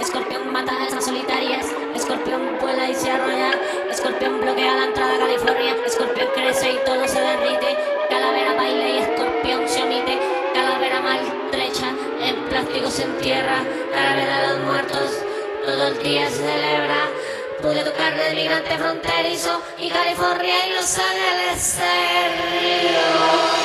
Escorpión mata a esas solitarias. Escorpión vuela y se arrolla. Escorpión bloquea la entrada a California. Escorpión crece y todo se derrite. Calavera baila y escorpión se omite. Calavera maltrecha, en plástico se entierra. Calavera de los muertos, todo el día se celebra. Pude tocar del migrante fronterizo y California y Los Ángeles se rió.